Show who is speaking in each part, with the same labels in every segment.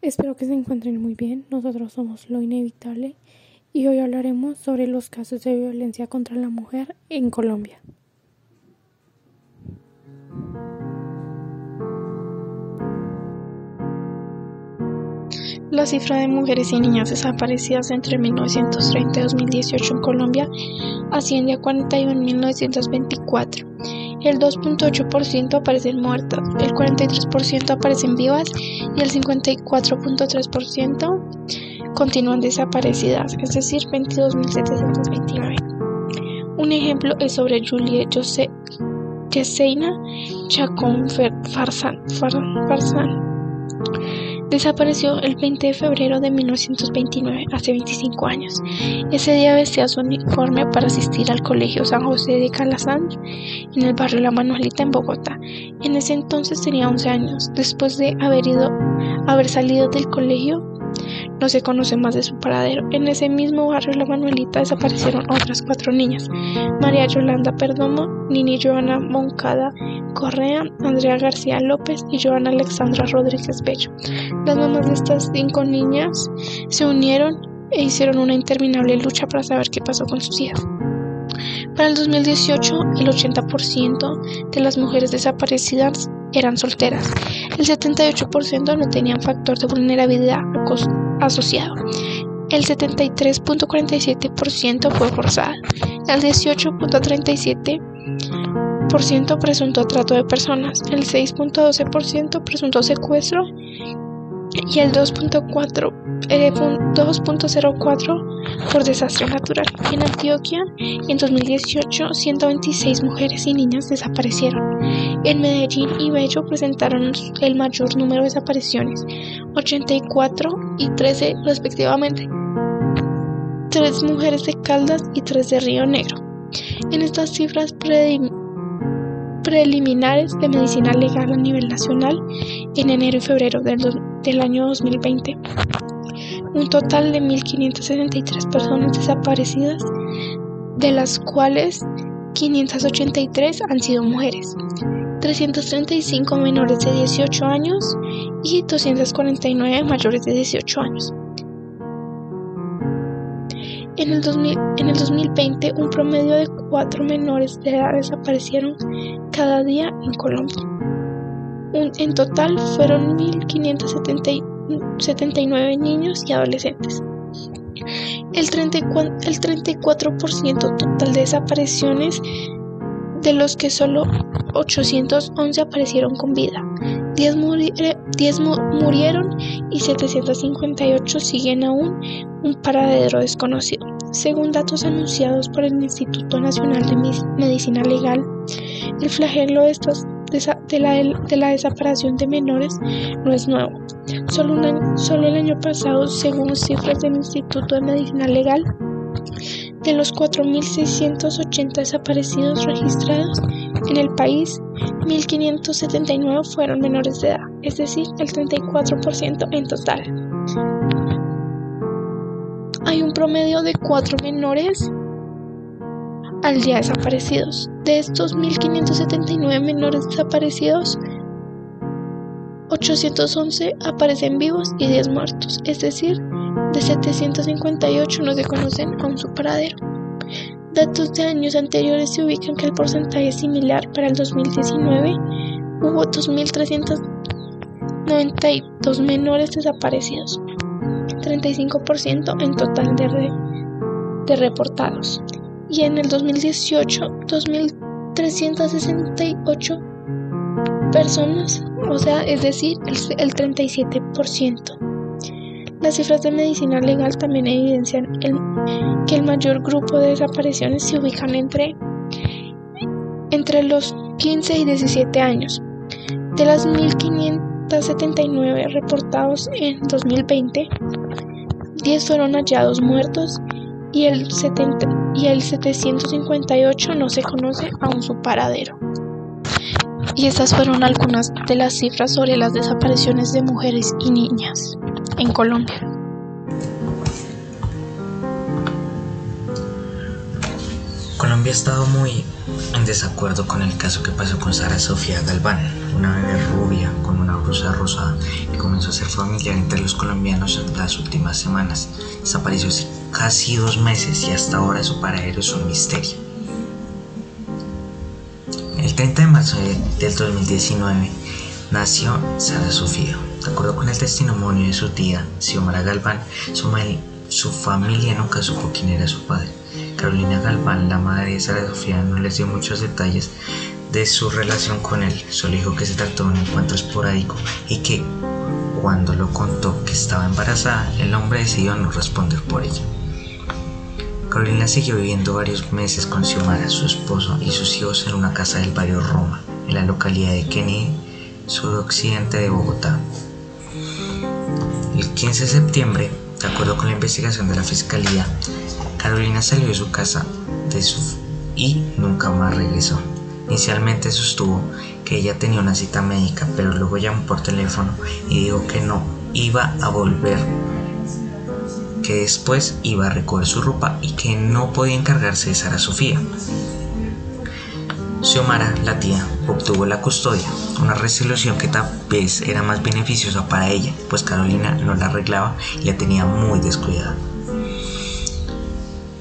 Speaker 1: Espero que se encuentren muy bien. Nosotros somos Lo Inevitable y hoy hablaremos sobre los casos de violencia contra la mujer en Colombia.
Speaker 2: La cifra de mujeres y niñas desaparecidas entre 1930 y 2018 en Colombia asciende a 41.924 el 2.8% aparecen muertas, el 43% aparecen vivas y el 54.3% continúan desaparecidas, es decir, 22.729. Un ejemplo es sobre Juliet Yeseina Chacón Farsán Desapareció el 20 de febrero de 1929, hace 25 años. Ese día vestía su uniforme para asistir al Colegio San José de Calazán, en el barrio La Manuelita, en Bogotá. En ese entonces tenía 11 años. Después de haber, ido, haber salido del colegio, no se conoce más de su paradero. En ese mismo barrio La Manuelita desaparecieron otras cuatro niñas. María Yolanda Perdomo, Nini Joana Moncada Correa, Andrea García López y Joana Alexandra Rodríguez Bello. Las mamás de estas cinco niñas se unieron e hicieron una interminable lucha para saber qué pasó con sus hijas. Para el 2018, el 80% de las mujeres desaparecidas eran solteras. El 78% no tenían factor de vulnerabilidad asociado. El 73.47% fue forzada. El 18.37% presunto trato de personas. El 6.12% presunto secuestro y el 2.04 2.04 por desastre natural. En Antioquia, en 2018, 126 mujeres y niñas desaparecieron. En Medellín y Bello presentaron el mayor número de desapariciones, 84 y 13 respectivamente. Tres mujeres de Caldas y tres de Río Negro. En estas cifras preliminares de medicina legal a nivel nacional, en enero y febrero del, del año 2020, un total de 1.563 personas desaparecidas, de las cuales 583 han sido mujeres, 335 menores de 18 años y 249 mayores de 18 años. En el, en el 2020, un promedio de 4 menores de edad desaparecieron cada día en Colombia. en total fueron 1.570 79 niños y adolescentes. El 34%, total de desapariciones, de los que solo 811 aparecieron con vida. 10, murieron y 758 siguen aún un paradero desconocido. Según datos anunciados por el Instituto Nacional de Medicina Legal, el flagelo de la, de la desaparición de menores no es nuevo. Solo el año pasado, según cifras del Instituto de Medicina Legal, de los 4.680 desaparecidos registrados en el país, 1.579 fueron menores de edad, es decir, el 34% en total. Hay un promedio de 4 menores al día desaparecidos. De estos 1.579 menores desaparecidos, 811 aparecen vivos y 10 muertos, es decir, de 758 no se conocen aún su paradero. Datos de años anteriores se ubican que el porcentaje es similar para el 2019 hubo 2.392 menores desaparecidos, 35% en total de, reportados y en el 2018 2.368 personas, o sea, es decir, el, el 37%. Las cifras de medicina legal también evidencian que el mayor grupo de desapariciones se ubican entre, entre los 15 y 17 años. De las 1.579 reportados en 2020, 10 fueron hallados muertos y el, 70, y el 758 no se conoce aún su paradero. Y estas fueron algunas de las cifras sobre las desapariciones de mujeres y niñas en Colombia.
Speaker 3: Colombia ha estado muy en desacuerdo con el caso que pasó con Sara Sofía Galván, una bebé rubia con una blusa rosada que comenzó a ser familiar entre los colombianos en las últimas semanas. Desapareció hace casi dos meses y hasta ahora su paradero es un misterio. El 30 de marzo del 2019 nació Sara Sofía. De acuerdo con el testimonio de su tía, Xiomara Galván, su, familia nunca supo quién era su padre. Carolina Galván, la madre de Sara Sofía, no les dio muchos detalles de su relación con él, solo dijo que se trató de un encuentro esporádico y que cuando lo contó que estaba embarazada, el hombre decidió no responder por ella. Carolina siguió viviendo varios meses con Xiomara, su esposo y sus hijos en una casa del barrio Roma, en la localidad de Kennedy, suroccidente de Bogotá. El 15 de septiembre, de acuerdo con la investigación de la fiscalía, Carolina salió de su casa de su y nunca más regresó. Inicialmente sostuvo que ella tenía una cita médica, pero luego llamó por teléfono y dijo que no iba a volver, que después iba a recoger su ropa y que no podía encargarse de Sara Sofía. Xiomara, la tía, obtuvo la custodia, una resolución que tal vez era más beneficiosa para ella, pues Carolina no la arreglaba y la tenía muy descuidada.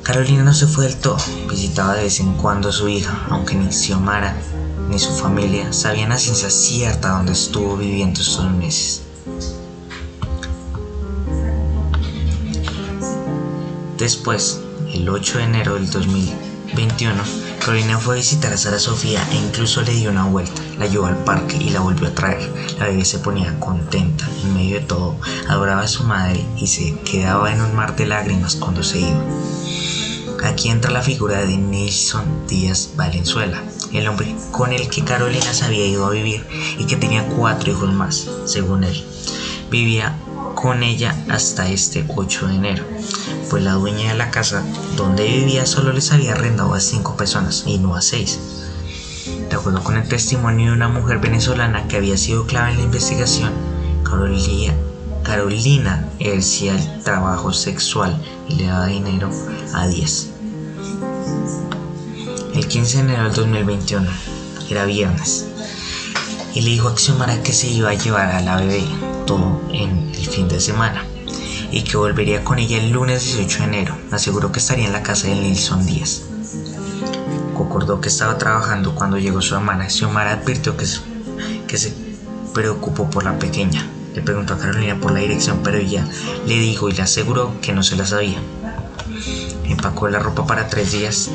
Speaker 3: Carolina no se fue del todo, visitaba de vez en cuando a su hija, aunque ni Xiomara ni su familia sabían a ciencia cierta dónde estuvo viviendo estos meses. Después, el 8 de enero del 2021, Carolina fue a visitar a Sara Sofía e incluso le dio una vuelta. La llevó al parque y la volvió a traer. La bebé se ponía contenta. En medio de todo, adoraba a su madre y se quedaba en un mar de lágrimas cuando se iba. Aquí entra la figura de Nelson Díaz Valenzuela, el hombre con el que Carolina se había ido a vivir y que tenía cuatro hijos más, según él. Vivía con ella hasta este 8 de enero, pues la dueña de la casa donde vivía solo les había arrendado a cinco personas y no a seis. De acuerdo con el testimonio de una mujer venezolana que había sido clave en la investigación, Carolina, Carolina ejercía el trabajo sexual y le daba dinero a 10. El 15 de enero del 2021 era viernes y le dijo a Xiomara que se iba a llevar a la bebé todo en el fin de semana y que volvería con ella el lunes 18 de enero. Aseguró que estaría en la casa de Nilson Díaz. Concordó que estaba trabajando cuando llegó su hermana. Xiomara advirtió que, que se preocupó por la pequeña le preguntó a Carolina por la dirección, pero ella le dijo y le aseguró que no se la sabía. Empacó la ropa para tres días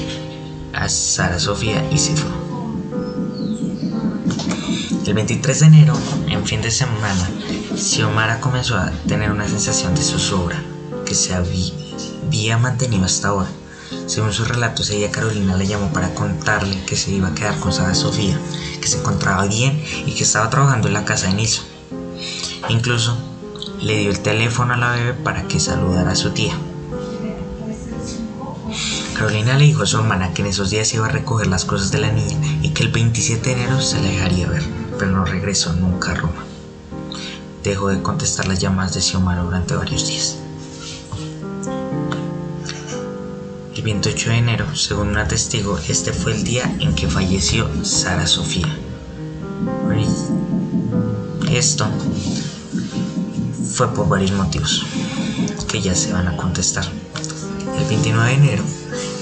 Speaker 3: a Sara Sofía y se fue. El 23 de enero, en fin de semana, Xiomara comenzó a tener una sensación de zozobra que se había mantenido hasta ahora. Según sus relatos, ella Carolina le llamó para contarle que se iba a quedar con Sara Sofía, que se encontraba bien y que estaba trabajando en la casa de Nilsson. Incluso le dio el teléfono a la bebé para que saludara a su tía. Carolina le dijo a su hermana que en esos días iba a recoger las cosas de la niña y que el 27 de enero se la dejaría ver, pero no regresó nunca a Roma. Dejó de contestar las llamadas de Xiomara durante varios días. El 28 de enero, según una testigo, este fue el día en que falleció Sara Sofía. Esto fue por varios motivos que ya se van a contestar. El 29 de enero,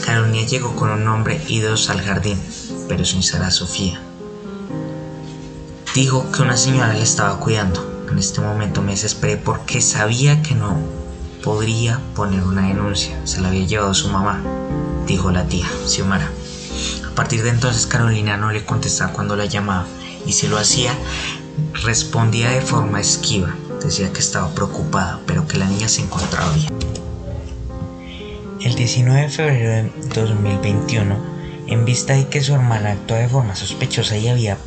Speaker 3: Carolina llegó con un hombre y dos al jardín, pero sin Sara Sofía. Dijo que una señora le estaba cuidando. En este momento me desesperé porque sabía que no podría poner una denuncia. Se la había llevado su mamá, dijo la tía, Xiomara. A partir de entonces Carolina no le contestaba cuando la llamaba y si lo hacía respondía de forma esquiva. Decía que estaba preocupada, pero que la niña se encontraba bien. El 19 de febrero de 2021, en vista de que su hermana actuaba de forma sospechosa y había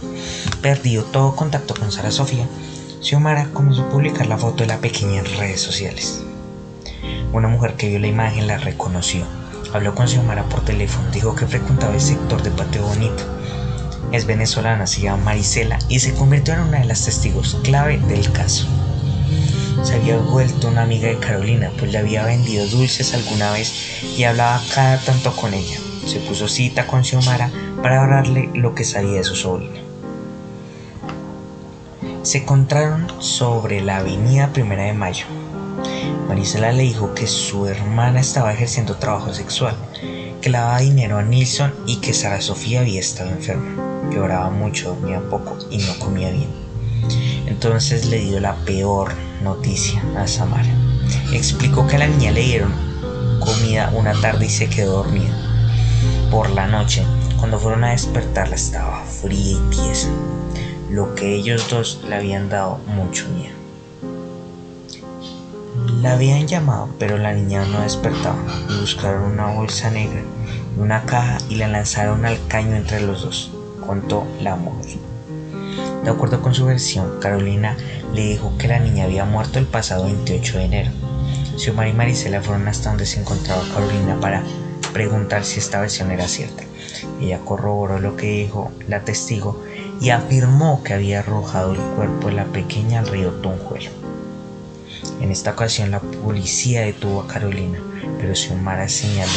Speaker 3: perdido todo contacto con Sara Sofía, Xiomara comenzó a publicar la foto de la pequeña en redes sociales. Una mujer que vio la imagen la reconoció. Habló con Xiomara por teléfono, dijo que frecuentaba el sector de Pateo Bonito. Es venezolana, se llama Marisela y se convirtió en una de las testigos clave del caso se había vuelto una amiga de Carolina, pues le había vendido dulces alguna vez y hablaba cada tanto con ella. se puso cita con Xiomara para hablarle lo que sabía de su sobrina. Se encontraron sobre la avenida Primera de Mayo. Marisela le dijo que su hermana estaba ejerciendo trabajo sexual, que le daba dinero a Nilsson y que Sara Sofía había estado enferma. Lloraba mucho, dormía poco y no comía bien. Entonces le dio la peor noticia a Samara. Explicó que a la niña le dieron comida una tarde y se quedó dormida. Por la noche, cuando fueron a despertarla estaba fría y tiesa, lo que ellos dos le habían dado mucho miedo. La habían llamado, pero la niña no despertaba. Buscaron una bolsa negra una caja y la lanzaron al caño entre los dos, contó la mujer. De acuerdo con su versión, Carolina le dijo que la niña había muerto el pasado 28 de enero. Xiomara y Marisela fueron hasta donde se encontraba Carolina para preguntar si esta versión era cierta. Ella corroboró lo que dijo la testigo y afirmó que había arrojado el cuerpo de la pequeña al río Tunjuelo. En esta ocasión la policía detuvo a Carolina, pero Xiomara señaló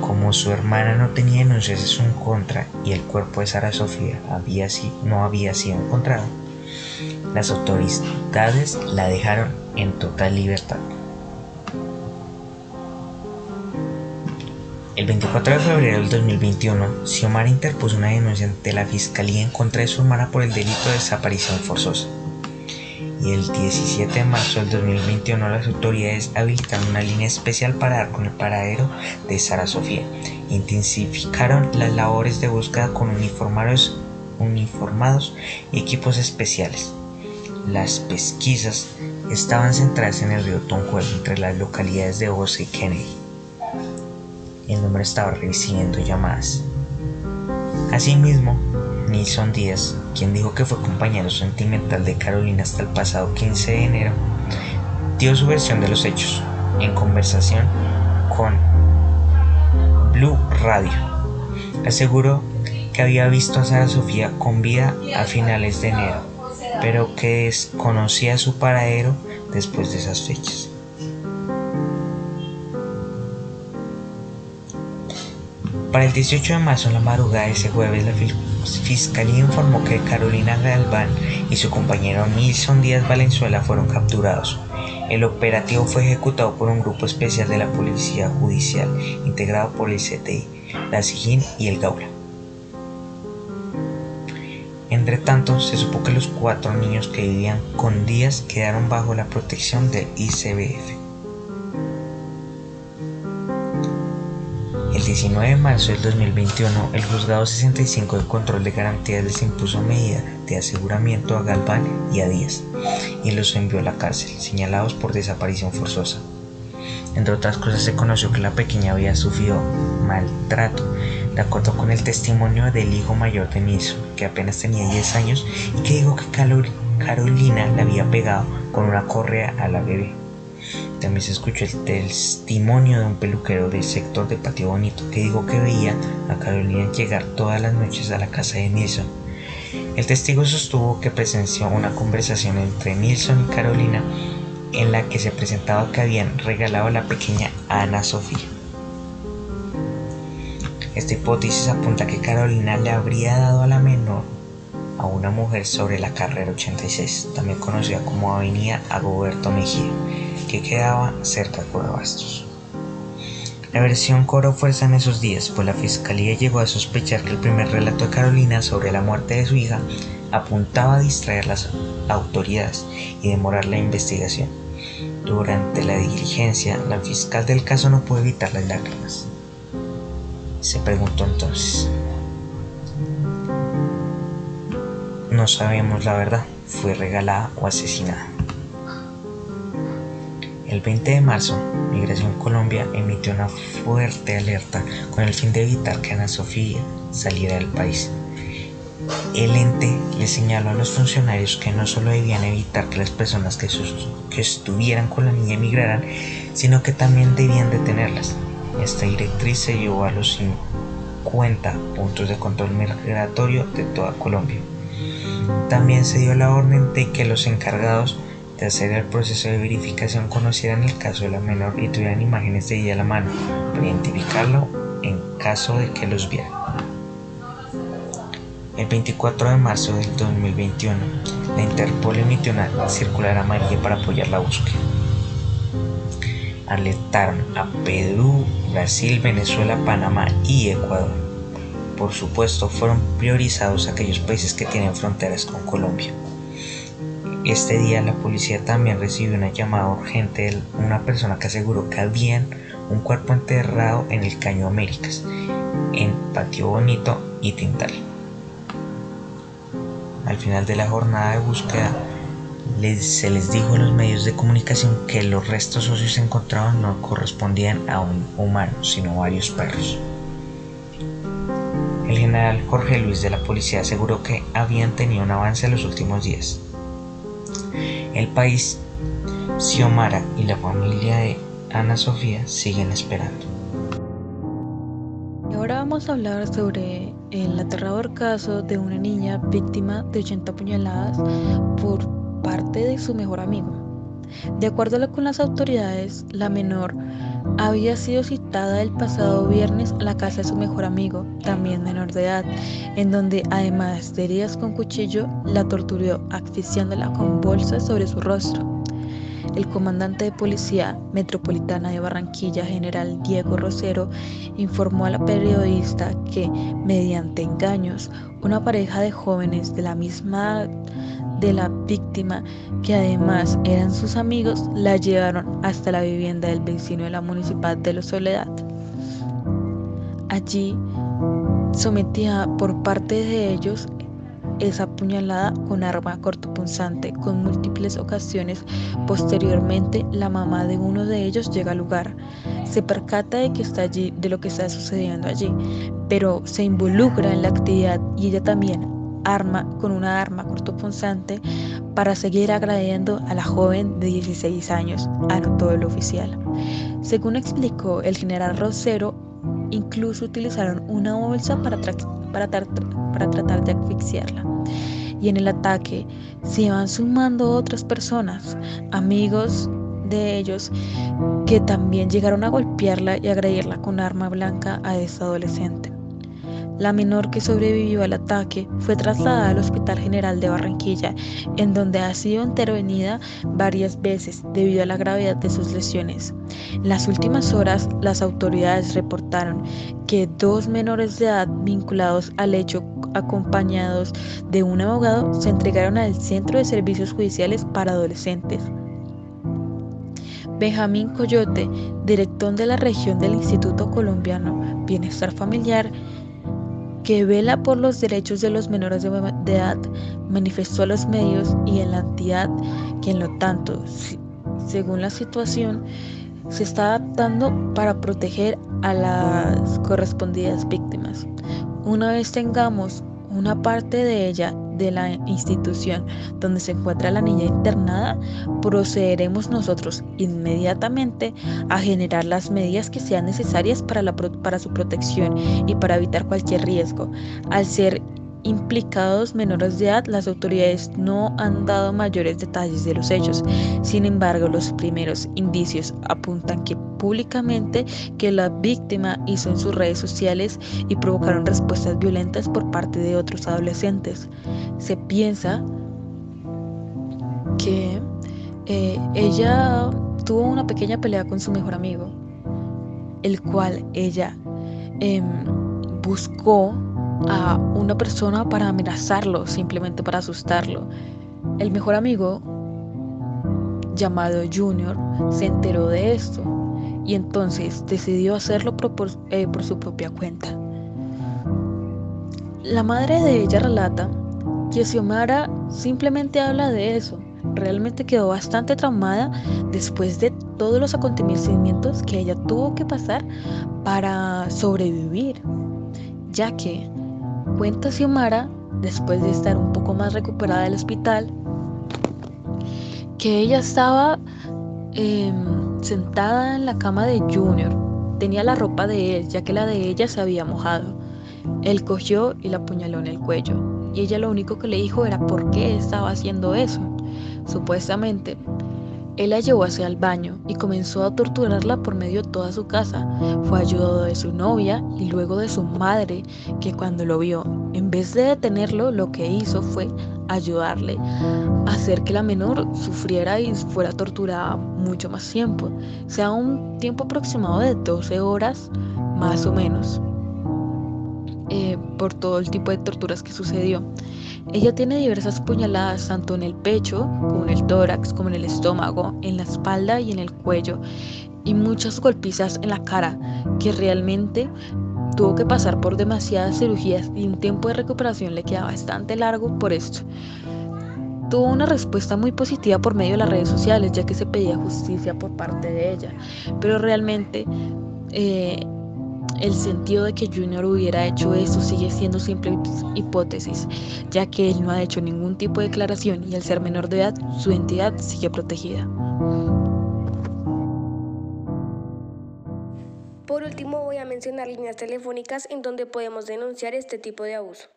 Speaker 3: como su hermana no tenía denuncias en contra y el cuerpo de Sara Sofía había, no había sido encontrado, las autoridades la dejaron en total libertad. El 24 de febrero del 2021, Xiomara interpuso una denuncia ante la Fiscalía en contra de su hermana por el delito de desaparición forzosa. Y el 17 de marzo del 2021 las autoridades habilitaron una línea especial para dar con el paradero de Sara Sofía. Intensificaron las labores de búsqueda con uniformados, uniformados y equipos especiales. Las pesquisas estaban centradas en el río Tonjuelo entre las localidades de Osa y Kennedy el hombre estaba recibiendo llamadas. Asimismo, Nilson Díaz, quien dijo que fue compañero sentimental de Carolina hasta el pasado 15 de enero, dio su versión de los hechos en conversación con Blue Radio. Aseguró que había visto a Sara Sofía con vida a finales de enero, pero que desconocía su paradero después de esas fechas. Para el 18 de marzo, en la madrugada de ese jueves, la Fiscalía informó que Carolina Galván y su compañero Nilson Díaz Valenzuela fueron capturados. El operativo fue ejecutado por un grupo especial de la Policía Judicial, integrado por el CTI, la SIGIN y el GAULA. Entre tanto, se supo que los cuatro niños que vivían con Díaz quedaron bajo la protección del ICBF. El 19 de marzo del 2021, el Juzgado 65 de Control de Garantías les impuso medida de aseguramiento a Galván y a Díaz y los envió a la cárcel, señalados por desaparición forzosa. Entre otras cosas, se conoció que la pequeña había sufrido maltrato, de acuerdo con el testimonio del hijo mayor de Nilsson, que apenas tenía 10 años y que dijo que Carolina le había pegado con una correa a la bebé. También se escuchó el testimonio de un peluquero del sector de Patio Bonito que dijo que veía a Carolina llegar todas las noches a la casa de Nilsson. El testigo sostuvo que presenció una conversación entre Nilsson y Carolina en la que se presentaba que habían regalado a la pequeña Ana Sofía. Esta hipótesis apunta que Carolina le habría dado a la menor a una mujer sobre la carrera 86, también conocida como Avenida Agoberto Mejía, que quedaba cerca de Bastos. La versión cobró fuerza en esos días, pues la fiscalía llegó a sospechar que el primer relato de Carolina sobre la muerte de su hija apuntaba a distraer las autoridades y demorar la investigación. Durante la diligencia, la fiscal del caso no pudo evitar las lágrimas. Se preguntó entonces, no sabemos la verdad, fue regalada o asesinada. El 20 de marzo, Migración Colombia emitió una fuerte alerta con el fin de evitar que Ana Sofía saliera del país. El ente le señaló a los funcionarios que no solo debían evitar que las personas que, que estuvieran con la niña emigraran, sino que también debían detenerlas. Esta directriz se llevó a los 50 puntos de control migratorio de toda Colombia. También se dio la orden de que los encargados hacer el proceso de verificación conocieran el caso de la menor y tuvieran imágenes de ella a la mano para identificarlo en caso de que los viera. El 24 de marzo del 2021, la Interpol emitió una circular amarilla para apoyar la búsqueda. Alertaron a Perú, Brasil, Venezuela, Panamá y Ecuador. Por supuesto, fueron priorizados aquellos países que tienen fronteras con Colombia. Este día la policía también recibió una llamada urgente de una persona que aseguró que había un cuerpo enterrado en el Caño Américas, en Patio Bonito y Tintal. Al final de la jornada de búsqueda, se les dijo a los medios de comunicación que los restos óseos encontrados no correspondían a un humano, sino a varios perros. El general Jorge Luis de la policía aseguró que habían tenido un avance en los últimos días. El país, Xiomara y la familia de Ana Sofía siguen esperando.
Speaker 4: ahora vamos a hablar sobre el aterrador caso de una niña víctima de 80 puñaladas por parte de su mejor amigo. De acuerdo con las autoridades, la menor había sido citada el pasado viernes a la casa de su mejor amigo, también menor de edad, en donde además de heridas con cuchillo, la torturó asfixiándola con bolsas sobre su rostro. El comandante de Policía Metropolitana de Barranquilla, general Diego Rosero, informó a la periodista que, mediante engaños, una pareja de jóvenes de la misma de la víctima, que además eran sus amigos, la llevaron hasta la vivienda del vecino de la municipal de Los Soledad. Allí sometía por parte de ellos esa puñalada con arma cortopunzante. Con múltiples ocasiones, posteriormente, la mamá de uno de ellos llega al lugar. Se percata de que está allí, de lo que está sucediendo allí, pero se involucra en la actividad y ella también arma con una arma cortopunzante para seguir agrediendo a la joven de 16 años, anotó el oficial. Según explicó el general Rosero, incluso utilizaron una bolsa para, tratar de asfixiarla. Y en el ataque se van sumando otras personas, amigos de ellos, que también llegaron a golpearla y agredirla con arma blanca a esta adolescente. La menor que sobrevivió al ataque fue trasladada al Hospital General de Barranquilla, en donde ha sido intervenida varias veces debido a la gravedad de sus lesiones. En las últimas horas, las autoridades reportaron que dos menores de edad vinculados al hecho acompañados de un abogado se entregaron al Centro de Servicios Judiciales para Adolescentes. Benjamín Coyote, director de la región del Instituto Colombiano Bienestar Familiar, que vela por los derechos de los menores de edad, manifestó a los medios y en la entidad que en lo tanto, según la situación, se está adaptando para proteger a las correspondidas víctimas. Una vez tengamos una parte de ella de la institución donde se encuentra la niña internada, procederemos nosotros inmediatamente a generar las medidas que sean necesarias para, la, para su protección y para evitar cualquier riesgo. Al ser implicados menores de edad, las autoridades no han dado mayores detalles de los hechos. Sin embargo, los primeros indicios apuntan que públicamente que la víctima hizo en sus redes sociales y provocaron respuestas violentas por parte de otros adolescentes. Se piensa que eh, ella tuvo una pequeña pelea con su mejor amigo, el cual ella em, buscó a una persona para amenazarlo, simplemente para asustarlo. El mejor amigo, llamado Junior, se enteró de esto y entonces decidió hacerlo por, eh, por su propia cuenta. La madre de ella relata que Xiomara simplemente habla de eso. Realmente quedó bastante traumada después de todos los acontecimientos que ella tuvo que pasar para sobrevivir, ya que Cuenta Xiomara, después de estar un poco más recuperada del hospital, que ella estaba em, sentada en la cama de Junior. Tenía la ropa de él, ya que la de ella se había mojado. Él cogió y la apuñaló en el cuello. Y ella lo único que le dijo era por qué estaba haciendo eso. Supuestamente, Él la llevó hacia el baño y comenzó a torturarla por medio de toda su casa. Fue ayudado de su novia y luego de su madre, que cuando lo vio, en vez de detenerlo, lo que hizo fue ayudarle a hacer que la menor sufriera y fuera torturada mucho más tiempo, sea un tiempo aproximado de 12 horas más o menos, eh, por todo el tipo de torturas que sucedió. Ella tiene diversas puñaladas tanto en el pecho, como en el tórax, como en el estómago, en la espalda y en el cuello, y muchas golpizas en la cara, que realmente tuvo que pasar por demasiadas cirugías y un tiempo de recuperación le queda bastante largo por esto. Tuvo una respuesta muy positiva por medio de las redes sociales, ya que se pedía justicia por parte de ella, pero realmente eh, el sentido de que Junior hubiera hecho eso sigue siendo simple hipótesis, ya que él no ha hecho ningún tipo de declaración y al ser menor de edad, su identidad sigue protegida.
Speaker 5: Por último, voy a mencionar líneas telefónicas en donde podemos denunciar este tipo de abuso.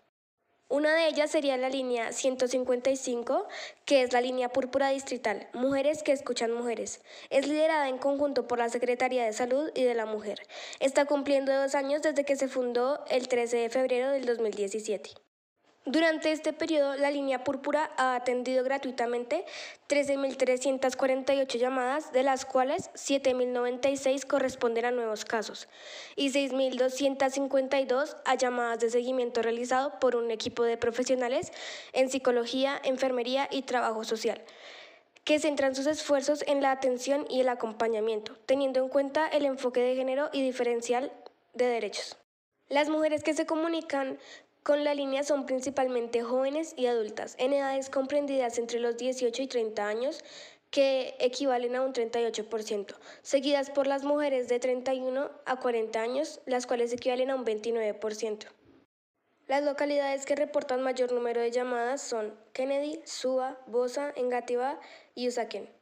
Speaker 5: Una de ellas sería la línea 155, que es la línea púrpura distrital, Mujeres que escuchan mujeres. Es liderada en conjunto por la Secretaría de Salud y de la Mujer. Está cumpliendo dos años desde que se fundó el 13 de febrero del 2017. Durante este periodo, la línea púrpura ha atendido gratuitamente 13.348 llamadas, de las cuales 7.096 corresponden a nuevos casos y 6.252 a llamadas de seguimiento realizado por un equipo de profesionales en psicología, enfermería y trabajo social que centran sus esfuerzos en la atención y el acompañamiento, teniendo en cuenta el enfoque de género y diferencial de derechos. Las mujeres que se comunican con la línea son principalmente jóvenes y adultas, en edades comprendidas entre los 18 y 30 años, que equivalen a un 38%, seguidas por las mujeres de 31 a 40 años, las cuales equivalen a un 29%. Las localidades que reportan mayor número de llamadas son Kennedy, Suba, Bosa, Engativá y Usaquén.